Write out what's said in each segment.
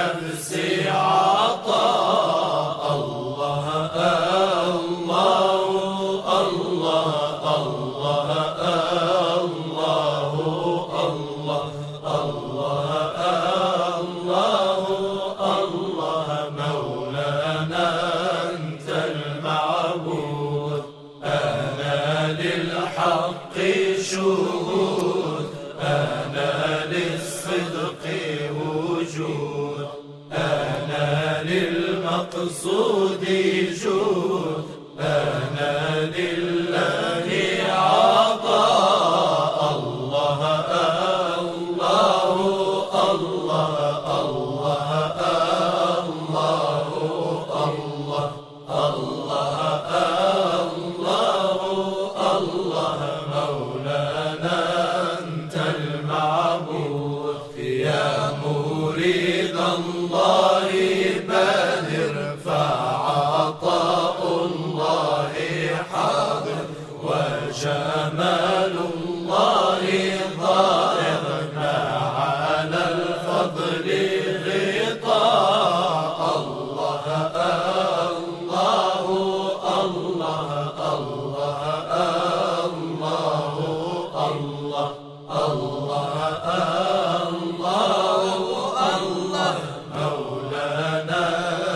نفسي عطاء الله الله الله الله الله الله الله الله مولانا أنت المعبود أنا للحق شهود للمقصود جود. أنا لله وجمال الله ظاهر ما على الفضل غطاء الله الله الله الله الله الله الله الله مولانا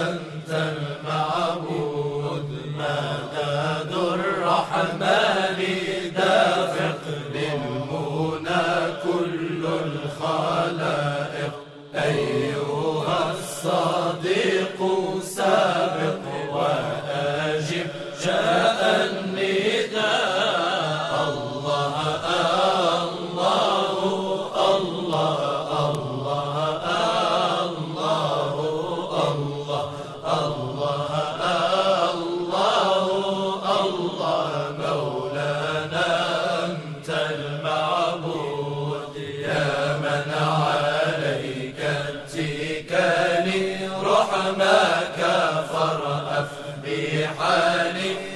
أنت المعبود مدد الرحمن جاء النداء الله الله الله الله الله الله الله الله الله مولانا أنت المعبود يا من عليك اتكالي رحمك الحالي